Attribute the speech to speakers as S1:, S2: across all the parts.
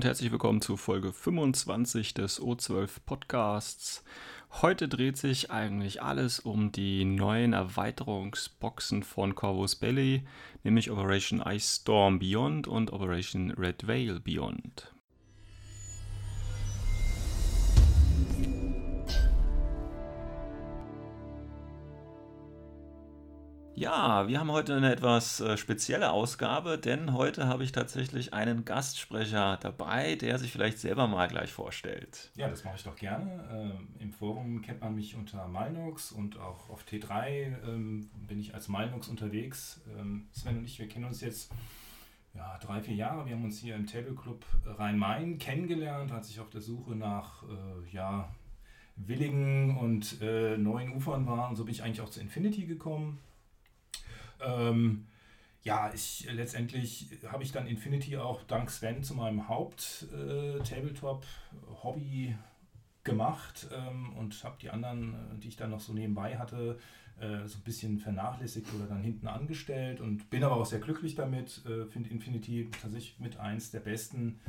S1: Und herzlich willkommen zu Folge 25 des O12 Podcasts. Heute dreht sich eigentlich alles um die neuen Erweiterungsboxen von Corvus Belly, nämlich Operation Ice Storm Beyond und Operation Red Veil Beyond. Ja, wir haben heute eine etwas äh, spezielle Ausgabe, denn heute habe ich tatsächlich einen Gastsprecher dabei, der sich vielleicht selber mal gleich vorstellt.
S2: Ja, das mache ich doch gerne. Ähm, Im Forum kennt man mich unter Malnux und auch auf T3 ähm, bin ich als Malnux unterwegs. Ähm, Sven und ich, wir kennen uns jetzt ja, drei, vier Jahre. Wir haben uns hier im Table Club Rhein-Main kennengelernt, als ich auf der Suche nach äh, ja, willigen und äh, neuen Ufern war. Und so bin ich eigentlich auch zu Infinity gekommen ähm, ja, ich letztendlich habe ich dann Infinity auch dank Sven zu meinem Haupt-Tabletop-Hobby äh, gemacht ähm, und habe die anderen, äh, die ich dann noch so nebenbei hatte, äh, so ein bisschen vernachlässigt oder dann hinten angestellt und bin aber auch sehr glücklich damit. Äh, Finde Infinity tatsächlich mit eins der besten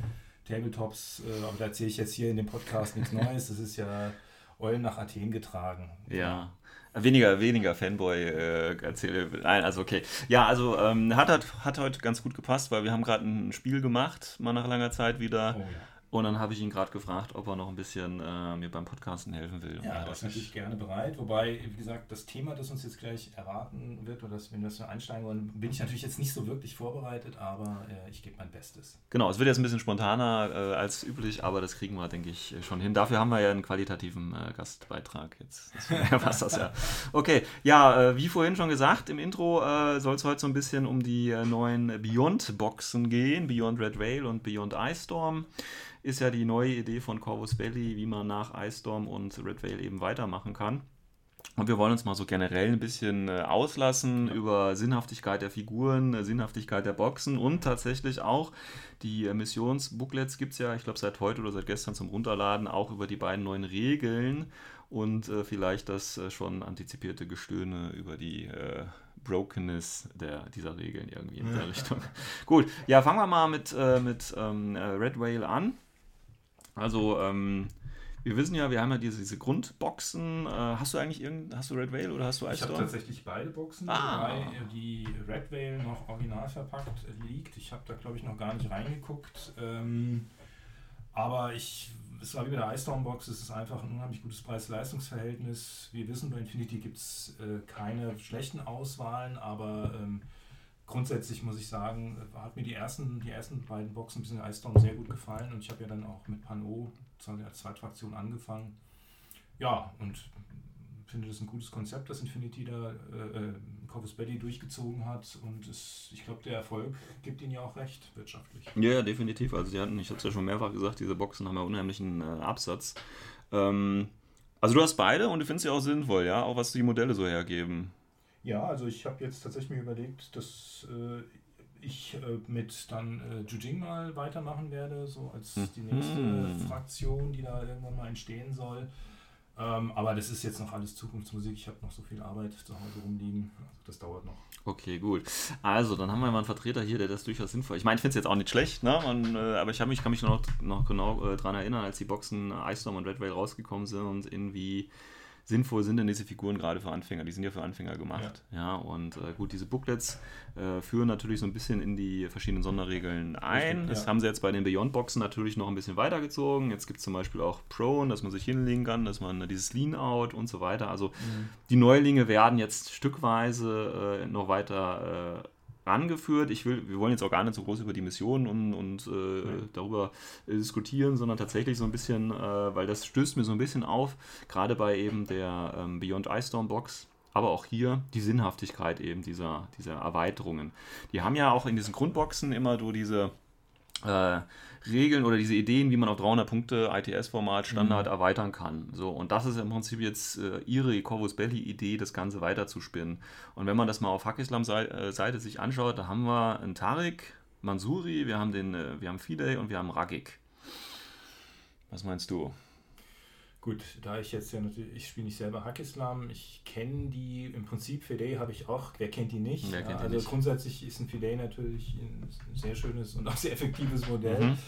S2: Tabletops, äh, aber da erzähle ich jetzt hier in dem Podcast nichts Neues. Das ist ja Eulen nach Athen getragen.
S1: Ja. Weniger, weniger Fanboy äh, erzähle. Nein, also okay. Ja, also ähm, hat, hat, hat heute ganz gut gepasst, weil wir haben gerade ein Spiel gemacht, mal nach langer Zeit wieder. Oh, ja. Und dann habe ich ihn gerade gefragt, ob er noch ein bisschen äh, mir beim Podcasten helfen will.
S2: Ja, das ist natürlich gerne bereit. Wobei, wie gesagt, das Thema, das uns jetzt gleich erraten wird, oder das, wenn wir das einsteigen wollen, bin ich natürlich jetzt nicht so wirklich vorbereitet, aber äh, ich gebe mein Bestes.
S1: Genau, es wird jetzt ein bisschen spontaner äh, als üblich, aber das kriegen wir, denke ich, schon hin. Dafür haben wir ja einen qualitativen äh, Gastbeitrag jetzt. Deswegen passt das ja. Okay, ja, äh, wie vorhin schon gesagt, im Intro äh, soll es heute so ein bisschen um die neuen Beyond-Boxen gehen, Beyond Red Rail und Beyond Ice Storm ist ja die neue Idee von Corvus Belly, wie man nach Ice Storm und Red Veil eben weitermachen kann. Und wir wollen uns mal so generell ein bisschen äh, auslassen über Sinnhaftigkeit der Figuren, äh, Sinnhaftigkeit der Boxen und tatsächlich auch die äh, Missionsbooklets gibt es ja, ich glaube, seit heute oder seit gestern zum Runterladen, auch über die beiden neuen Regeln und äh, vielleicht das äh, schon antizipierte Gestöhne über die äh, Brokenness der, dieser Regeln irgendwie in der Richtung. Gut, ja, fangen wir mal mit, mit ähm, Red Whale an. Also, ähm, wir wissen ja, wir haben ja diese, diese Grundboxen. Äh, hast du eigentlich irgend, hast du Red Whale oder hast du
S2: Ice Ich habe tatsächlich beide Boxen, ah. wobei die Red Whale noch original verpackt liegt. Ich habe da, glaube ich, noch gar nicht reingeguckt. Ähm, aber ich, es war wie bei der Ice Storm Box, es ist einfach ein unheimlich gutes Preis-Leistungs-Verhältnis. Wir wissen, bei Infinity gibt es äh, keine schlechten Auswahlen, aber ähm, grundsätzlich muss ich sagen, hat mir die ersten, die ersten beiden Boxen ein bisschen Ice Storm sehr gut gefallen und ich habe ja dann auch mit Pano als Zweitfraktion angefangen. Ja, und finde das ein gutes Konzept, das Infinity da äh, äh Corvus Belly durchgezogen hat und es, ich glaube, der Erfolg gibt ihnen ja auch recht wirtschaftlich.
S1: Ja, ja definitiv. Also die hatten, ich habe es ja schon mehrfach gesagt, diese Boxen haben ja unheimlichen äh, Absatz. Ähm, also du hast beide und du findest sie auch sinnvoll, ja, auch was die Modelle so hergeben.
S2: Ja, also ich habe jetzt tatsächlich mir überlegt, dass äh, ich äh, mit dann äh, Jujing mal weitermachen werde, so als die nächste mhm. Fraktion, die da irgendwann mal entstehen soll. Ähm, aber das ist jetzt noch alles Zukunftsmusik. Ich habe noch so viel Arbeit zu Hause rumliegen. Also das dauert noch.
S1: Okay, gut. Also, dann haben wir mal einen Vertreter hier, der das durchaus sinnvoll. Ich meine, ich finde es jetzt auch nicht schlecht, ne? Man, äh, aber ich mich, kann mich noch, noch genau äh, daran erinnern, als die Boxen Ice Storm und Red Rail rausgekommen sind und irgendwie sinnvoll sind denn diese Figuren gerade für Anfänger? Die sind ja für Anfänger gemacht. Ja, ja und äh, gut, diese Booklets äh, führen natürlich so ein bisschen in die verschiedenen Sonderregeln ein. Richtig, das ja. haben sie jetzt bei den Beyond-Boxen natürlich noch ein bisschen weitergezogen. Jetzt gibt es zum Beispiel auch Prone, dass man sich hinlegen kann, dass man dieses Lean-Out und so weiter. Also mhm. die Neulinge werden jetzt stückweise äh, noch weiter äh, rangeführt. Ich will, wir wollen jetzt auch gar nicht so groß über die Mission und, und äh, ja. darüber äh, diskutieren, sondern tatsächlich so ein bisschen, äh, weil das stößt mir so ein bisschen auf, gerade bei eben der ähm, Beyond Ice Storm Box, aber auch hier die Sinnhaftigkeit eben dieser, dieser Erweiterungen. Die haben ja auch in diesen Grundboxen immer so diese äh, Regeln oder diese Ideen, wie man auf 300 Punkte ITS-Format Standard mhm. erweitern kann. So, und das ist im Prinzip jetzt äh, ihre Corvus Belly-Idee, das Ganze weiterzuspinnen. Und wenn man das mal auf Hackislam-Seite sich anschaut, da haben wir einen Tarik, Mansuri, wir haben den, äh, wir haben Fidei und wir haben Ragik. Was meinst du?
S2: Gut, da ich jetzt ja natürlich, ich spiele nicht selber Hackislam, ich kenne die, im Prinzip Fidei habe ich auch, wer kennt die nicht? Kennt ja, also nicht? grundsätzlich ist ein Fidei natürlich ein sehr schönes und auch sehr effektives Modell. Mhm.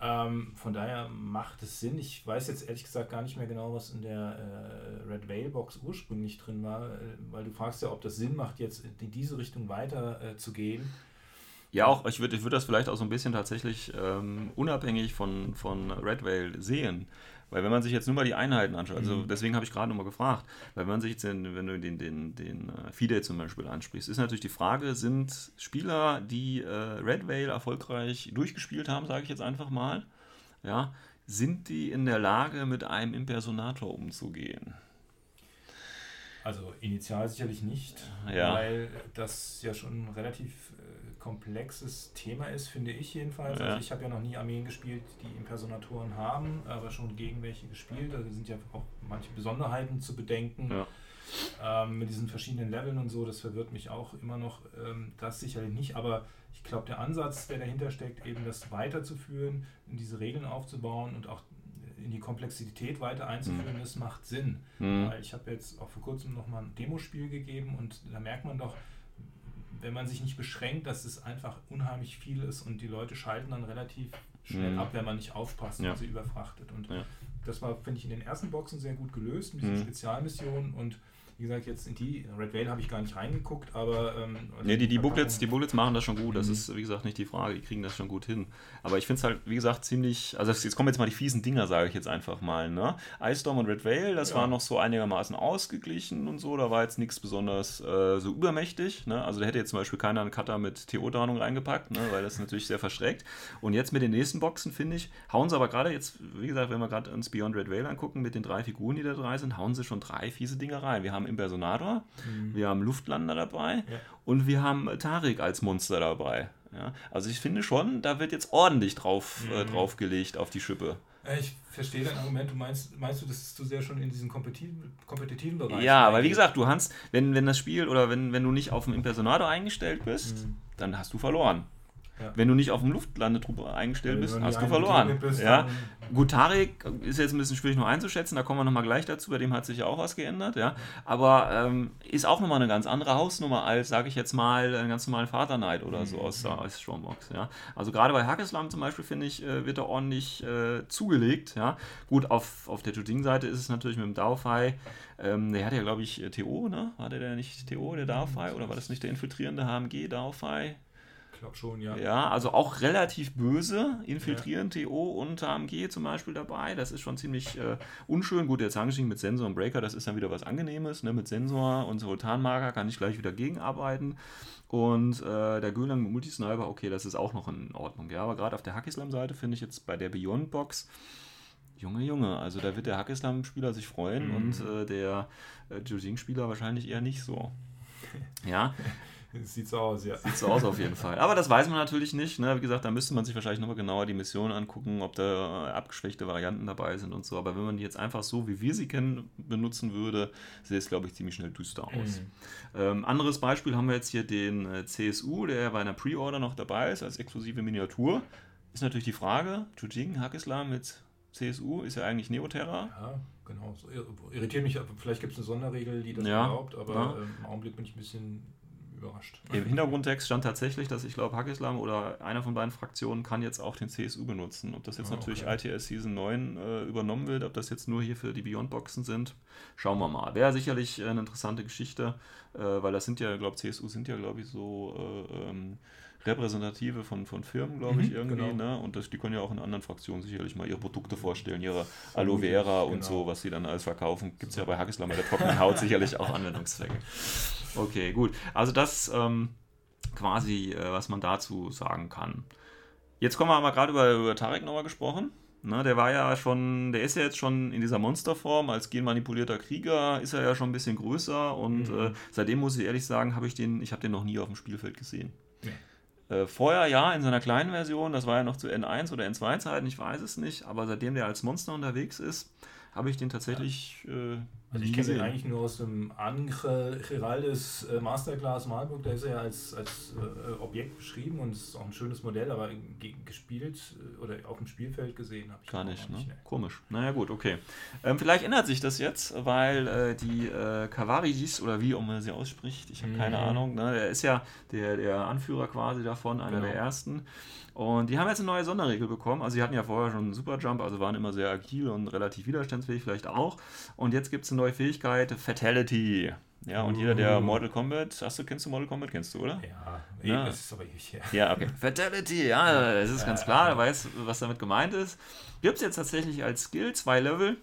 S2: Ähm, von daher macht es Sinn. Ich weiß jetzt ehrlich gesagt gar nicht mehr genau, was in der äh, Red Veil Box ursprünglich drin war, äh, weil du fragst ja, ob das Sinn macht, jetzt in diese Richtung weiter äh, zu gehen.
S1: Ja, auch, ich würde ich würd das vielleicht auch so ein bisschen tatsächlich ähm, unabhängig von, von Red Veil sehen. Weil wenn man sich jetzt nur mal die Einheiten anschaut, also mhm. deswegen habe ich gerade nochmal gefragt, weil wenn man sich jetzt, den, wenn du den, den, den uh, FIDE zum Beispiel ansprichst, ist natürlich die Frage, sind Spieler, die äh, Red Veil erfolgreich durchgespielt haben, sage ich jetzt einfach mal, ja, sind die in der Lage, mit einem Impersonator umzugehen?
S2: Also initial sicherlich nicht, ja. weil das ja schon relativ komplexes Thema ist, finde ich jedenfalls. Ja. Also ich habe ja noch nie Armeen gespielt, die Impersonatoren haben, aber schon gegen welche gespielt. Also sind ja auch manche Besonderheiten zu bedenken. Ja. Ähm, mit diesen verschiedenen Leveln und so, das verwirrt mich auch immer noch. Ähm, das sicherlich nicht, aber ich glaube, der Ansatz, der dahinter steckt, eben das weiterzuführen, in diese Regeln aufzubauen und auch in die Komplexität weiter einzuführen, mhm. das macht Sinn. Mhm. Weil ich habe jetzt auch vor kurzem nochmal ein Demospiel gegeben und da merkt man doch, wenn man sich nicht beschränkt, dass es einfach unheimlich viel ist und die Leute schalten dann relativ schnell mhm. ab, wenn man nicht aufpasst ja. und sie überfrachtet. Und ja. das war, finde ich, in den ersten Boxen sehr gut gelöst, mit diesen mhm. Spezialmissionen und wie gesagt, jetzt in die Red Veil habe ich gar nicht reingeguckt, aber. Ähm,
S1: also nee, die, die, Booklets, die Booklets machen das schon gut. Das mhm. ist, wie gesagt, nicht die Frage. Die kriegen das schon gut hin. Aber ich finde es halt, wie gesagt, ziemlich. Also, jetzt kommen jetzt mal die fiesen Dinger, sage ich jetzt einfach mal. Ne? Ice Storm und Red Veil, das ja. war noch so einigermaßen ausgeglichen und so. Da war jetzt nichts besonders äh, so übermächtig. Ne? Also, da hätte jetzt zum Beispiel keiner einen Cutter mit TO-Tarnung reingepackt, ne? weil das natürlich sehr verschreckt. Und jetzt mit den nächsten Boxen, finde ich, hauen sie aber gerade jetzt, wie gesagt, wenn wir gerade uns Beyond Red Veil angucken, mit den drei Figuren, die da drei sind, hauen sie schon drei fiese Dinger rein. Wir haben Impersonator, mhm. wir haben Luftlander dabei ja. und wir haben Tarik als Monster dabei. Ja? Also ich finde schon, da wird jetzt ordentlich drauf, äh, mhm. äh, draufgelegt auf die Schippe.
S2: Ich verstehe dein Argument. Du meinst, meinst du, das ist zu sehr schon in diesem kompetitiven, kompetitiven Bereich?
S1: Ja, weil wie gesagt, du hast, wenn, wenn das Spiel oder wenn, wenn du nicht auf dem Impersonator eingestellt bist, mhm. dann hast du verloren. Ja. Wenn du nicht auf dem Luftlandetruppe eingestellt bist, hast du verloren. Bist, ja. Gut, Tarek ist jetzt ein bisschen schwierig noch einzuschätzen, da kommen wir nochmal gleich dazu, bei dem hat sich ja auch was geändert, ja. Aber ähm, ist auch nochmal eine ganz andere Hausnummer als, sage ich jetzt mal, einen ganz normalen Vaterneid oder so aus, mhm. aus Strombox, ja. Also gerade bei Hackeslam zum Beispiel, finde ich, äh, wird er ordentlich äh, zugelegt, ja. Gut, auf, auf der Shooting-Seite ist es natürlich mit dem Daofai, ähm, der hatte ja, glaube ich, TO, ne? War der nicht TO, der Daofai? Oder war das nicht der infiltrierende HMG Daofai?
S2: Ich glaube schon, ja.
S1: Ja, also auch relativ böse, infiltrieren ja. TO und AMG zum Beispiel dabei. Das ist schon ziemlich äh, unschön. Gut, der Zahngeschichte mit Sensor und Breaker, das ist dann wieder was Angenehmes. Ne? Mit Sensor und Sultanmarker kann ich gleich wieder gegenarbeiten. Und äh, der Gülang mit Multisniper, okay, das ist auch noch in Ordnung. Ja, aber gerade auf der Hackislam-Seite finde ich jetzt bei der Beyond Box. Junge, Junge, also da wird der Hackislam-Spieler sich freuen mhm. und äh, der äh, spieler wahrscheinlich eher nicht so. Ja,
S2: Sieht so aus, ja.
S1: Sieht so aus auf jeden Fall. Aber das weiß man natürlich nicht. Ne? Wie gesagt, da müsste man sich wahrscheinlich nochmal genauer die Mission angucken, ob da abgeschwächte Varianten dabei sind und so. Aber wenn man die jetzt einfach so, wie wir sie kennen, benutzen würde, sieht es, glaube ich, ziemlich schnell düster aus. Mhm. Ähm, anderes Beispiel haben wir jetzt hier den äh, CSU, der bei einer Pre-Order noch dabei ist, als exklusive Miniatur. Ist natürlich die Frage, Jujing, Hakislam mit CSU, ist ja eigentlich Neoterra.
S2: Ja, genau. So irritiert mich, vielleicht gibt es eine Sonderregel, die das ja, erlaubt, aber ja. Im Augenblick bin ich ein bisschen überrascht.
S1: Im Hintergrundtext stand tatsächlich, dass ich glaube, Hackislam oder einer von beiden Fraktionen kann jetzt auch den CSU benutzen. Ob das jetzt ah, natürlich okay. ITS Season 9 äh, übernommen wird, ob das jetzt nur hier für die Beyond-Boxen sind, schauen wir mal. Wäre sicherlich eine interessante Geschichte, äh, weil das sind ja, glaube CSU sind ja, glaube ich, so äh, ähm, Repräsentative von, von Firmen, glaube ich, mhm, irgendwie. Genau. Ne? Und das, die können ja auch in anderen Fraktionen sicherlich mal ihre Produkte vorstellen, ihre Aloe Vera genau. und so, was sie dann alles verkaufen. Gibt es ja bei Hackislam bei der trockenen Haut sicherlich auch Anwendungszwecke. Okay, gut. Also das ähm, quasi, äh, was man dazu sagen kann. Jetzt kommen wir aber gerade über, über Tarek nochmal gesprochen. Ne, der war ja schon, der ist ja jetzt schon in dieser Monsterform, als genmanipulierter Krieger ist er ja schon ein bisschen größer und mhm. äh, seitdem muss ich ehrlich sagen, habe ich den, ich habe den noch nie auf dem Spielfeld gesehen. Ja. Äh, vorher ja, in seiner kleinen Version, das war ja noch zu N1 oder N2 Zeiten, ich weiß es nicht, aber seitdem der als Monster unterwegs ist, habe ich den tatsächlich
S2: ja. äh, also ich kenne ihn eigentlich nur aus dem Angel Geraldes äh, Masterclass Malburg, da ist er ja als, als äh, Objekt beschrieben und es ist auch ein schönes Modell, aber gespielt äh, oder auf dem Spielfeld gesehen habe ich
S1: gar nicht. Ne? nicht ne? Komisch. Naja gut, okay. Ähm, vielleicht ändert sich das jetzt, weil äh, die äh, Kavaridis oder wie auch man sie ausspricht, ich habe mhm. keine Ahnung, ne? der ist ja der, der Anführer quasi davon, einer genau. der ersten. Und die haben jetzt eine neue Sonderregel bekommen. Also, sie hatten ja vorher schon einen Superjump, also waren immer sehr agil und relativ widerstandsfähig, vielleicht auch. Und jetzt gibt es eine neue Fähigkeit: Fatality. Ja, und jeder, der uh. Mortal Kombat, hast du, kennst du Mortal Kombat, kennst du, oder? Ja, ja. das ist aber ich, ja. Ja, okay. Fatality, ja, es ist ganz klar, du weißt, was damit gemeint ist. Gibt es jetzt tatsächlich als Skill zwei Level.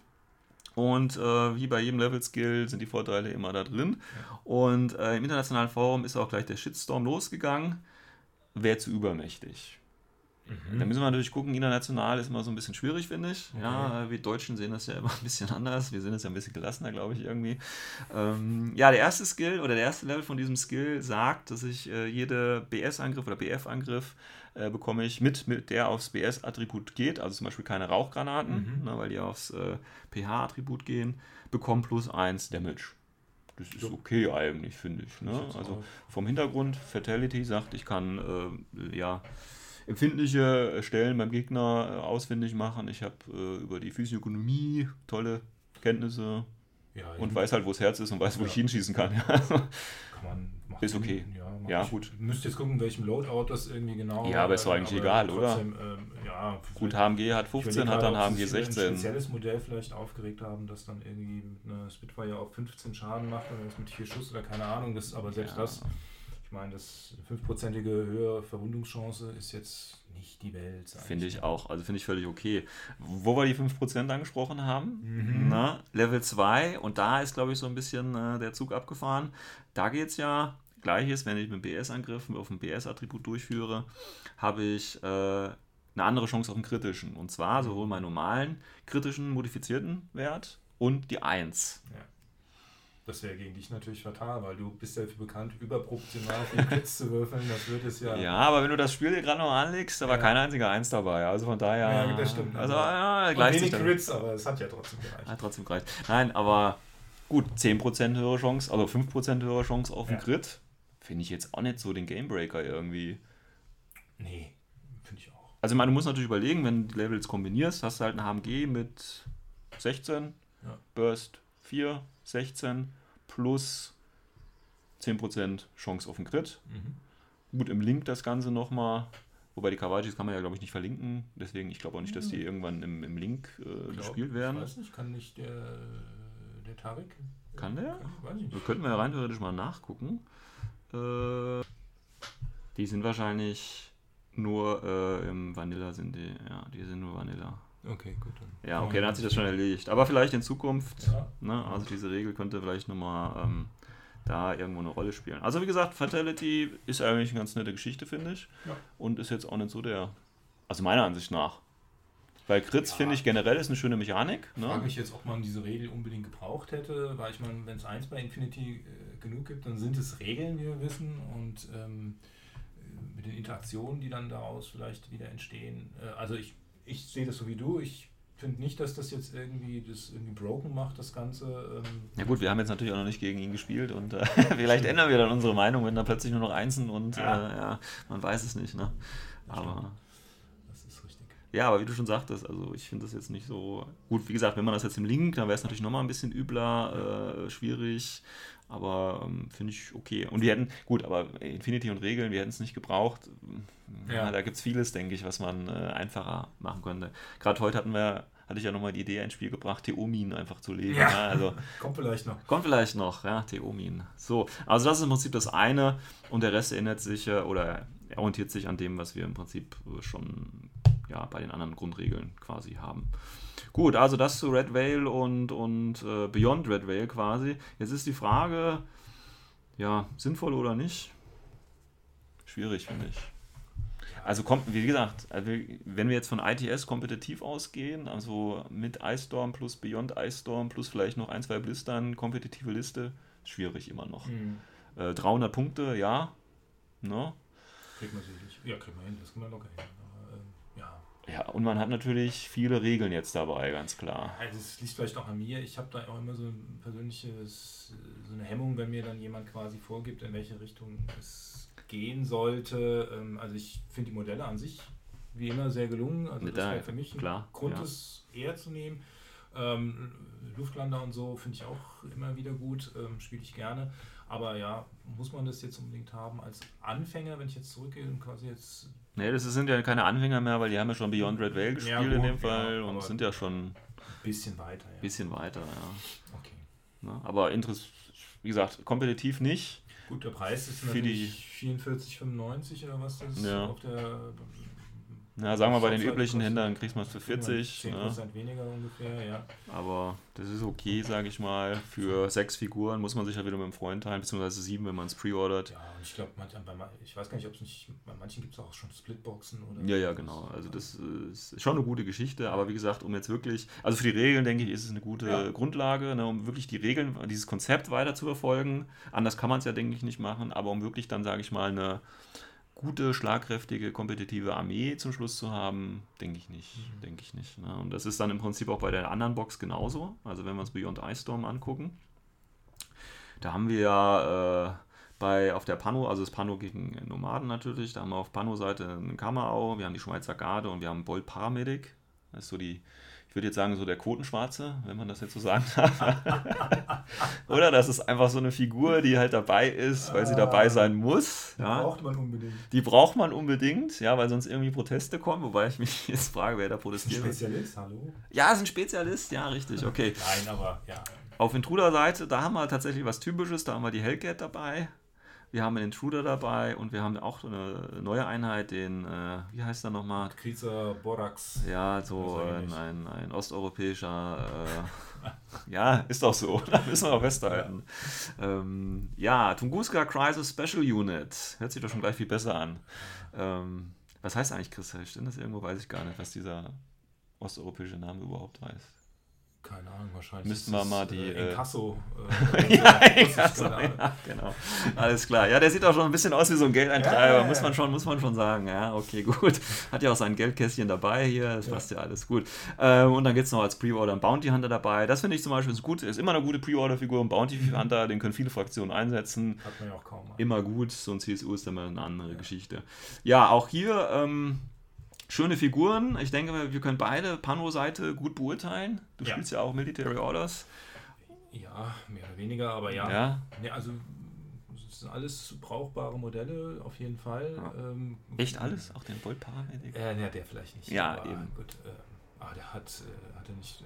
S1: Und äh, wie bei jedem Level-Skill sind die Vorteile immer da drin. Und äh, im internationalen Forum ist auch gleich der Shitstorm losgegangen. Wer zu übermächtig? Mhm. Da müssen wir natürlich gucken, international ist immer so ein bisschen schwierig, finde ich. Okay. Ja, wir Deutschen sehen das ja immer ein bisschen anders. Wir sind jetzt ja ein bisschen gelassener, glaube ich, irgendwie. Ähm, ja, der erste Skill oder der erste Level von diesem Skill sagt, dass ich äh, jede BS-Angriff oder BF-Angriff äh, bekomme ich mit, mit der aufs BS-Attribut geht, also zum Beispiel keine Rauchgranaten, mhm. ne, weil die aufs äh, PH-Attribut gehen, bekommen plus 1 Damage. Das ist okay eigentlich, finde ich. Ne? Also vom Hintergrund, Fatality sagt, ich kann äh, ja empfindliche Stellen beim Gegner äh, ausfindig machen. Ich habe äh, über die Physiognomie tolle Kenntnisse ja, und weiß halt, wo das Herz ist und weiß, wo ja. ich hinschießen kann. kann man machen. Ist okay.
S2: Ja, ja gut. Ich müsste jetzt gucken, welchem Loadout das irgendwie genau
S1: Ja, aber ist doch eigentlich egal, trotzdem, oder? Ähm, ja, gut, HMG hat 15, hat dann HMG 16.
S2: ein spezielles Modell vielleicht aufgeregt haben, das dann irgendwie mit einer Spitfire auf 15 Schaden macht oder mit 4 Schuss oder keine Ahnung. Das, aber selbst das meine, das 5%ige höhere Verwundungschance ist jetzt nicht die Welt.
S1: Finde ich auch. Also finde ich völlig okay. Wo wir die 5% angesprochen haben, mhm. na, Level 2, und da ist, glaube ich, so ein bisschen äh, der Zug abgefahren. Da geht es ja, gleiches, wenn ich mit BS-Angriff auf ein BS-Attribut durchführe, habe ich äh, eine andere Chance auf einen kritischen. Und zwar sowohl meinen normalen kritischen modifizierten Wert und die 1. Ja.
S2: Das wäre gegen dich natürlich fatal, weil du bist ja dafür bekannt, überproportional viel Crits zu würfeln. Das wird es ja.
S1: Ja, aber wenn du das Spiel gerade noch anlegst, da war ja. kein einziger Eins dabei. Also von daher. Ja, das stimmt. Also, ja, gleich wenig Crits, aber es hat ja trotzdem gereicht. Hat trotzdem gereicht. Nein, aber gut, 10% höhere Chance, also 5% höhere Chance auf einen ja. Crit, finde ich jetzt auch nicht so den Gamebreaker irgendwie.
S2: Nee, finde ich auch.
S1: Also, ich meine, du musst natürlich überlegen, wenn du die Levels kombinierst, hast du halt ein HMG mit 16, ja. Burst 4, 16 plus 10% Chance auf den Crit. Mhm. Gut, im Link das Ganze nochmal. Wobei die Kawajis kann man ja, glaube ich, nicht verlinken. Deswegen, ich glaube auch nicht, dass die mhm. irgendwann im, im Link äh, glaub, gespielt werden. Ich
S2: weiß nicht, kann nicht der, der Tarek?
S1: Kann der? Weiß ich nicht. könnten wir ja rein theoretisch mal nachgucken. Äh, die sind wahrscheinlich nur äh, im Vanilla sind die. Ja, die sind nur Vanilla.
S2: Okay, gut.
S1: Dann ja, okay, dann hat sich das schon erledigt. Aber vielleicht in Zukunft, ja. ne, also diese Regel könnte vielleicht nochmal ähm, da irgendwo eine Rolle spielen. Also wie gesagt, Fatality ist eigentlich eine ganz nette Geschichte, finde ich. Ja. Und ist jetzt auch nicht so der, also meiner Ansicht nach. Weil Crits ja. finde ich generell ist eine schöne Mechanik.
S2: Ne? Ich frage mich jetzt, ob man diese Regel unbedingt gebraucht hätte, weil ich meine, wenn es eins bei Infinity äh, genug gibt, dann sind es Regeln, wie wir wissen. Und ähm, mit den Interaktionen, die dann daraus vielleicht wieder entstehen. Äh, also ich ich sehe das so wie du. Ich finde nicht, dass das jetzt irgendwie das irgendwie broken macht, das Ganze. Ähm
S1: ja gut, wir haben jetzt natürlich auch noch nicht gegen ihn gespielt und äh, vielleicht ändern wir dann unsere Meinung, wenn da plötzlich nur noch Einsen und ja, äh, ja man weiß es nicht. Ne? Aber das ist richtig. Ja, aber wie du schon sagtest, also ich finde das jetzt nicht so gut. Wie gesagt, wenn man das jetzt im Link, dann wäre es natürlich nochmal ein bisschen übler, äh, schwierig. Aber ähm, finde ich okay. Und wir hätten, gut, aber Infinity und Regeln, wir hätten es nicht gebraucht. Ja. ja da gibt es vieles, denke ich, was man äh, einfacher machen könnte. Gerade heute hatten wir, hatte ich ja nochmal die Idee ins Spiel gebracht, TO-Min einfach zu legen. Ja. ja. also,
S2: kommt vielleicht noch.
S1: Kommt vielleicht noch, ja, TO-Min. So, also das ist im Prinzip das eine und der Rest erinnert sich äh, oder orientiert sich an dem, was wir im Prinzip schon ja, bei den anderen Grundregeln quasi haben. Gut, also das zu Red Veil und, und äh, Beyond Red Veil quasi. Jetzt ist die Frage, ja, sinnvoll oder nicht? Schwierig, finde ich. Also kommt, wie gesagt, also wenn wir jetzt von ITS kompetitiv ausgehen, also mit Ice Storm plus Beyond Ice Storm plus vielleicht noch ein, zwei Blistern, kompetitive Liste, schwierig immer noch. Mhm. Äh, 300 Punkte, ja. Ne?
S2: Kriegt man sicherlich. Ja, kriegt man hin, das kann man locker hin.
S1: Ja, und man hat natürlich viele Regeln jetzt dabei, ganz klar.
S2: Also es liegt vielleicht auch an mir. Ich habe da auch immer so ein persönliches, so eine Hemmung, wenn mir dann jemand quasi vorgibt, in welche Richtung es gehen sollte. Ähm, also ich finde die Modelle an sich wie immer sehr gelungen. Also das wäre für mich ein
S1: klar,
S2: Grund, ja. es eher zu nehmen. Ähm, Luftlander und so finde ich auch immer wieder gut, ähm, spiele ich gerne. Aber ja, muss man das jetzt unbedingt haben als Anfänger, wenn ich jetzt zurückgehe und quasi jetzt.
S1: Nee, das sind ja keine Anfänger mehr, weil die haben ja schon Beyond Red Veil gespielt ja, gut, in dem Fall ja, und sind ja schon. Ein
S2: bisschen weiter,
S1: ja. Bisschen weiter, ja. Okay. Na, aber interessant, wie gesagt, kompetitiv nicht.
S2: Gut, der Preis ist natürlich 44,95 oder was das ja. auf der
S1: na, sagen wir bei den üblichen Händlern kriegst du es für 40. 10%
S2: ne? weniger ungefähr, ja.
S1: Aber das ist okay, sage ich mal. Für sechs Figuren muss man sich ja wieder mit einem Freund teilen, beziehungsweise sieben, wenn man es pre-ordert.
S2: Ja, und ich glaube, ich weiß gar nicht, ob es nicht, bei manchen gibt es auch schon Splitboxen oder.
S1: Ja, ja, genau. Also das ist schon eine gute Geschichte, aber wie gesagt, um jetzt wirklich, also für die Regeln, denke ich, ist es eine gute ja. Grundlage, ne, um wirklich die Regeln, dieses Konzept weiter zu verfolgen. Anders kann man es ja, denke ich, nicht machen, aber um wirklich dann, sage ich mal, eine gute, schlagkräftige, kompetitive Armee zum Schluss zu haben, denke ich nicht. Mhm. Denke ich nicht. Ne? Und das ist dann im Prinzip auch bei der anderen Box genauso. Also wenn wir uns Beyond Ice Storm angucken, da haben wir ja äh, bei, auf der Pano, also das Pano gegen Nomaden natürlich, da haben wir auf Pano-Seite einen Kammerau, wir haben die Schweizer Garde und wir haben Bolt Paramedic. Das ist so die ich würde jetzt sagen, so der Quotenschwarze, wenn man das jetzt so sagen darf. Oder das ist einfach so eine Figur, die halt dabei ist, weil sie dabei sein muss.
S2: Die ja. braucht man unbedingt.
S1: Die braucht man unbedingt, ja, weil sonst irgendwie Proteste kommen, wobei ich mich jetzt frage, wer da protestiert.
S2: Ein Spezialist, hallo?
S1: Ja, ist ein Spezialist, ja, richtig, okay.
S2: Nein, aber ja.
S1: Auf Intruder-Seite, da haben wir tatsächlich was Typisches, da haben wir die Hellcat dabei. Wir haben einen Intruder dabei und wir haben auch eine neue Einheit, den, äh, wie heißt der nochmal?
S2: Krieger Borax.
S1: Ja, so ein, ein, ein, osteuropäischer, äh, ja, ist doch so, müssen wir auch festhalten. Ja, ähm, ja Tunguska Crisis Special Unit, hört sich doch schon gleich viel besser an. Ähm, was heißt eigentlich Chris Stimmt das irgendwo? Weiß ich gar nicht, was dieser osteuropäische Name überhaupt heißt.
S2: Keine Ahnung, wahrscheinlich.
S1: Müssten wir mal die.
S2: Äh, Inkasso.
S1: Äh, ja, Inkasso, ja, genau. Alles klar. Ja, der sieht auch schon ein bisschen aus wie so ein Geldeintreiber, ja, muss, man schon, muss man schon sagen. Ja, okay, gut. Hat ja auch sein Geldkästchen dabei hier, das passt ja, alles gut. Ähm, und dann gibt es noch als Pre-Order einen Bounty Hunter dabei. Das finde ich zum Beispiel ist gut. Ist immer eine gute Pre-Order-Figur. Ein Bounty Hunter, den können viele Fraktionen einsetzen.
S2: Hat man ja auch kaum. Mal.
S1: Immer gut. So ein CSU ist immer eine andere Geschichte. Ja, auch hier. Ähm, Schöne Figuren. Ich denke, wir können beide Pano-Seite gut beurteilen. Du ja. spielst ja auch Military Orders.
S2: Ja, mehr oder weniger, aber ja. ja. ja also es sind alles brauchbare Modelle, auf jeden Fall. Ja.
S1: Ähm, Echt alles? Auch den Bolt Paramedic?
S2: Äh, ja, der vielleicht nicht.
S1: Ja, eben.
S2: Gut, äh, ah, der hat, äh, hat er nicht äh,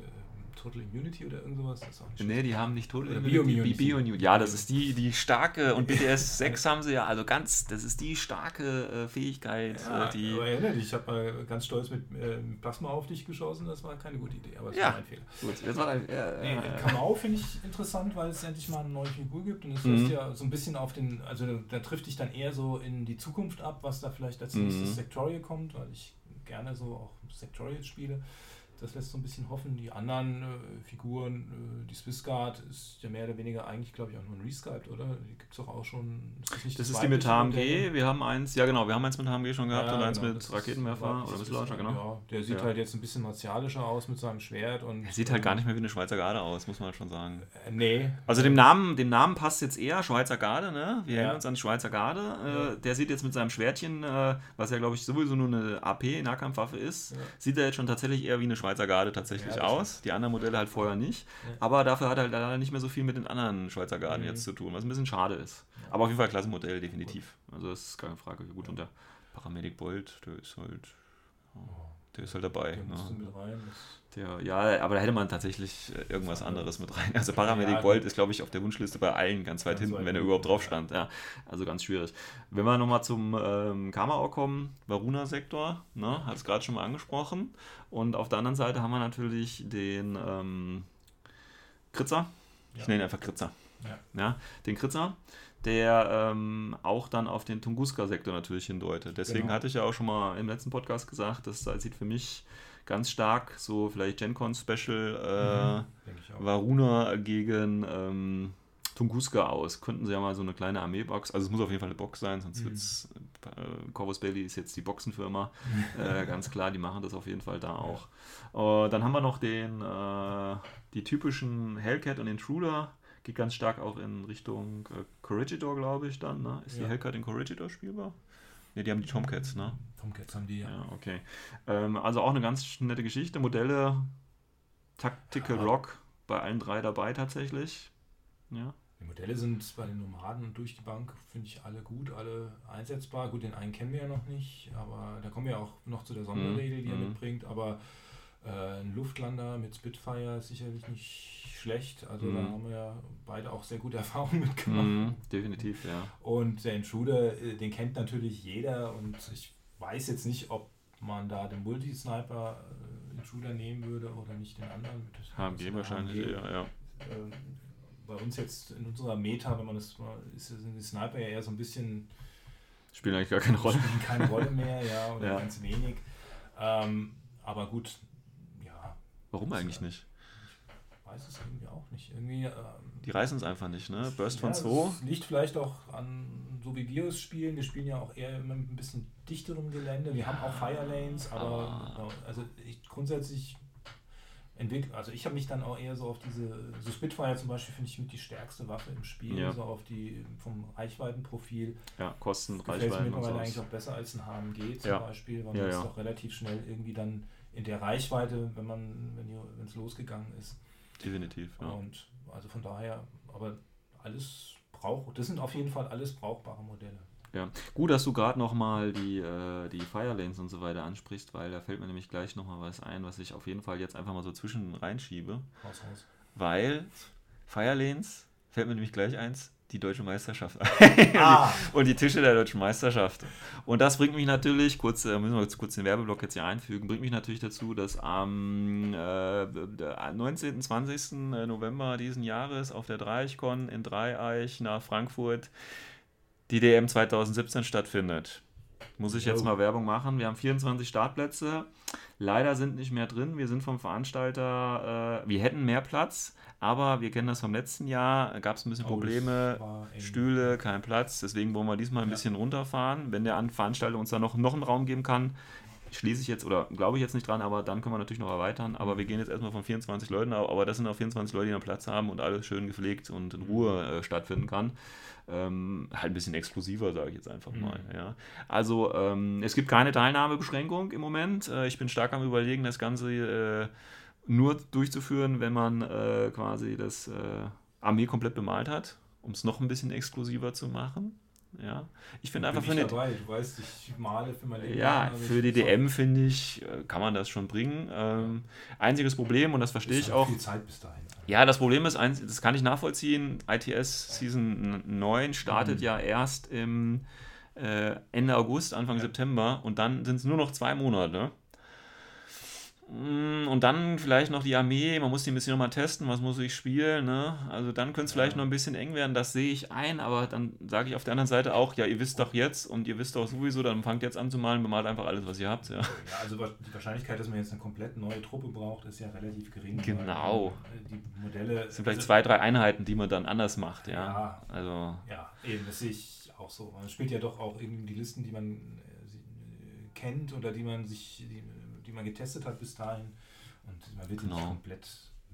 S2: Total Immunity oder irgend sowas? Das ist
S1: auch nicht nee, die haben nicht Total
S2: Immunity. Bio-Immunity.
S1: Bio ja, das ist die, die starke, und BTS 6 haben sie ja, also ganz, das ist die starke äh, Fähigkeit.
S2: Ja,
S1: äh, die
S2: aber erinnere dich, ich habe mal ganz stolz mit äh, Plasma auf dich geschossen, das war keine gute Idee, aber es ja, war ein Fehler. Gut, das war ein, äh, nee, Kamau finde ich interessant, weil es endlich mal eine neue Figur gibt und es mhm. lässt ja so ein bisschen auf den, also da trifft dich dann eher so in die Zukunft ab, was da vielleicht als nächstes mhm. Sectorial kommt, weil ich gerne so auch Sectorial spiele das lässt so ein bisschen hoffen. Die anderen äh, Figuren, äh, die Swiss Guard ist ja mehr oder weniger eigentlich, glaube ich, auch nur ein Resculpt, oder? Die gibt es doch auch schon.
S1: Ist das, das, das ist die mit HMG. Wir haben eins, ja genau, wir haben eins mit HMG schon gehabt ja, und eins genau, mit Raketenwerfer oder mit Launcher, genau. Ja,
S2: der sieht ja. halt jetzt ein bisschen martialischer aus mit seinem Schwert. und
S1: Er sieht halt gar nicht mehr wie eine Schweizer Garde aus, muss man halt schon sagen.
S2: Äh, nee.
S1: Also dem Namen, dem Namen passt jetzt eher Schweizer Garde, ne? Wir erinnern uns an die Schweizer Garde. Äh, der sieht jetzt mit seinem Schwertchen, äh, was ja glaube ich sowieso nur eine AP-Nahkampfwaffe ist, sieht er jetzt schon tatsächlich eher wie eine Schweizer Garde tatsächlich ja, aus. Die anderen Modelle halt vorher nicht. Ja. Aber dafür hat er halt leider nicht mehr so viel mit den anderen Schweizer Garden mhm. jetzt zu tun, was ein bisschen schade ist. Aber auf jeden Fall klasse Modell, definitiv. Also das ist keine Frage. Gut, und der Paramedic Bolt, der ist halt. Oh, der ist halt dabei. Der ne? rein. Der, ja, aber da hätte man tatsächlich äh, irgendwas anderes mit rein. Also Paramedic ja, Bolt ist, glaube ich, auf der Wunschliste bei allen ganz weit hinten, wenn er überhaupt drauf stand. Ja, also ganz schwierig. Wenn wir nochmal zum ähm, Kamau kommen, Varuna-Sektor, ne, hat es gerade schon mal angesprochen. Und auf der anderen Seite haben wir natürlich den ähm, Kritzer. Ich ja. nenne ihn einfach Kritzer. Ja. ja den Kritzer, der ähm, auch dann auf den Tunguska-Sektor natürlich hindeutet. Deswegen genau. hatte ich ja auch schon mal im letzten Podcast gesagt, das sieht für mich ganz stark so vielleicht GenCon Special äh, mhm, Varuna gegen ähm, Tunguska aus. Könnten sie ja mal so eine kleine Armeebox, also es muss auf jeden Fall eine Box sein, sonst mhm. wird es, äh, Corvus Bailey ist jetzt die Boxenfirma, äh, ganz klar, die machen das auf jeden Fall da auch. Äh, dann haben wir noch den, äh, die typischen Hellcat und Intruder, geht ganz stark auch in Richtung äh, Corregidor, glaube ich dann. Ne? Ist ja. die Hellcat in Corregidor spielbar? Ne, die haben die Tomcats, ne?
S2: Tomcats haben die, ja.
S1: ja okay. Ähm, also auch eine ganz nette Geschichte. Modelle Tactical ja. Rock bei allen drei dabei tatsächlich. Ja.
S2: Die Modelle sind bei den Nomaden durch die Bank, finde ich, alle gut, alle einsetzbar. Gut, den einen kennen wir ja noch nicht, aber da kommen wir auch noch zu der Sonderregel, die er mhm. mitbringt. Aber äh, ein Luftlander mit Spitfire ist sicherlich nicht schlecht. Also mhm. da haben wir ja beide auch sehr gute Erfahrungen mitgemacht. Mhm,
S1: definitiv, ja.
S2: Und der Intruder, äh, den kennt natürlich jeder und ich weiß jetzt nicht, ob man da den Multisniper äh, Intruder nehmen würde oder nicht den anderen.
S1: HMG wahrscheinlich, HMG. ja. ja.
S2: Ähm, bei uns jetzt in unserer Meta, wenn man das mal, ist, sind die Sniper ja eher so ein bisschen.
S1: Spielen eigentlich gar keine Rolle.
S2: Spielen keine Rolle mehr, ja, oder ja. ganz wenig. Ähm, aber gut, ja.
S1: Warum eigentlich nicht?
S2: Weiß es irgendwie auch nicht. Irgendwie, ähm,
S1: die reißen es einfach nicht, ne? Burst von 2.
S2: liegt vielleicht auch an, so wie wir es spielen. Wir spielen ja auch eher immer ein bisschen dichterem Gelände. Wir haben auch Fire Lanes, aber ah. also ich, grundsätzlich entwickelt, also ich habe mich dann auch eher so auf diese, so Spitfire zum Beispiel finde ich mit die stärkste Waffe im Spiel, ja. so auf die vom Reichweitenprofil.
S1: Ja, Kosten,
S2: Reichweiten. mir mittlerweile eigentlich auch besser als ein HMG zum ja. Beispiel, weil man ja, ist doch relativ schnell irgendwie dann in der Reichweite, wenn man, wenn es losgegangen ist.
S1: Definitiv,
S2: ja. Und also von daher, aber alles braucht, das sind auf jeden Fall alles brauchbare Modelle.
S1: Ja, gut, dass du gerade nochmal die, äh, die Firelanes und so weiter ansprichst, weil da fällt mir nämlich gleich nochmal was ein, was ich auf jeden Fall jetzt einfach mal so zwischen reinschiebe. Raus, raus. Weil Firelanes fällt mir nämlich gleich eins, die deutsche Meisterschaft ah. und die Tische der deutschen Meisterschaft. Und das bringt mich natürlich, kurz, äh, müssen wir jetzt kurz den Werbeblock jetzt hier einfügen, bringt mich natürlich dazu, dass am äh, 19. 20. November diesen Jahres auf der Dreieichkon in Dreieich nach Frankfurt die DM 2017 stattfindet. Muss ich jetzt mal Werbung machen. Wir haben 24 Startplätze. Leider sind nicht mehr drin. Wir sind vom Veranstalter, äh, wir hätten mehr Platz, aber wir kennen das vom letzten Jahr. Gab es ein bisschen oh, Probleme, Stühle, kein Platz. Deswegen wollen wir diesmal ein ja. bisschen runterfahren. Wenn der Veranstalter uns da noch, noch einen Raum geben kann, schließe ich jetzt oder glaube ich jetzt nicht dran, aber dann können wir natürlich noch erweitern. Aber wir gehen jetzt erstmal von 24 Leuten, aber das sind auch 24 Leute, die noch Platz haben und alles schön gepflegt und in Ruhe äh, stattfinden kann. Ähm, halt ein bisschen exklusiver, sage ich jetzt einfach mhm. mal. Ja. Also ähm, es gibt keine Teilnahmebeschränkung im Moment. Äh, ich bin stark am überlegen, das Ganze äh, nur durchzuführen, wenn man äh, quasi das äh, Armee komplett bemalt hat, um es noch ein bisschen exklusiver zu machen. Ja, ich finde einfach
S2: für eine, dabei. Du weißt, ich male für mein Leben.
S1: Ja, für die DM finde ich, äh, kann man das schon bringen. Ähm, einziges Problem, und das verstehe ich auch.
S2: Viel Zeit bis dahin.
S1: Ja, das Problem ist, das kann ich nachvollziehen. ITS Season 9 startet mhm. ja erst im äh, Ende August, Anfang ja. September und dann sind es nur noch zwei Monate. Mm, und dann vielleicht noch die Armee, man muss die ein bisschen nochmal testen, was muss ich spielen. Ne? Also dann könnte es vielleicht noch ein bisschen eng werden, das sehe ich ein, aber dann sage ich auf der anderen Seite auch, ja, ihr wisst doch jetzt und ihr wisst doch sowieso, dann fangt jetzt an zu malen, bemalt einfach alles, was ihr habt. Ja,
S2: ja also die Wahrscheinlichkeit, dass man jetzt eine komplett neue Truppe braucht, ist ja relativ gering.
S1: Genau.
S2: Äh, die Modelle.
S1: Es sind vielleicht also, zwei, drei Einheiten, die man dann anders macht. Ja,
S2: ja, also. ja eben, das sehe ich auch so. Man spielt ja doch auch irgendwie die Listen, die man äh, äh, kennt oder die man sich, die, die man getestet hat bis dahin. Und man wird genau. nicht komplett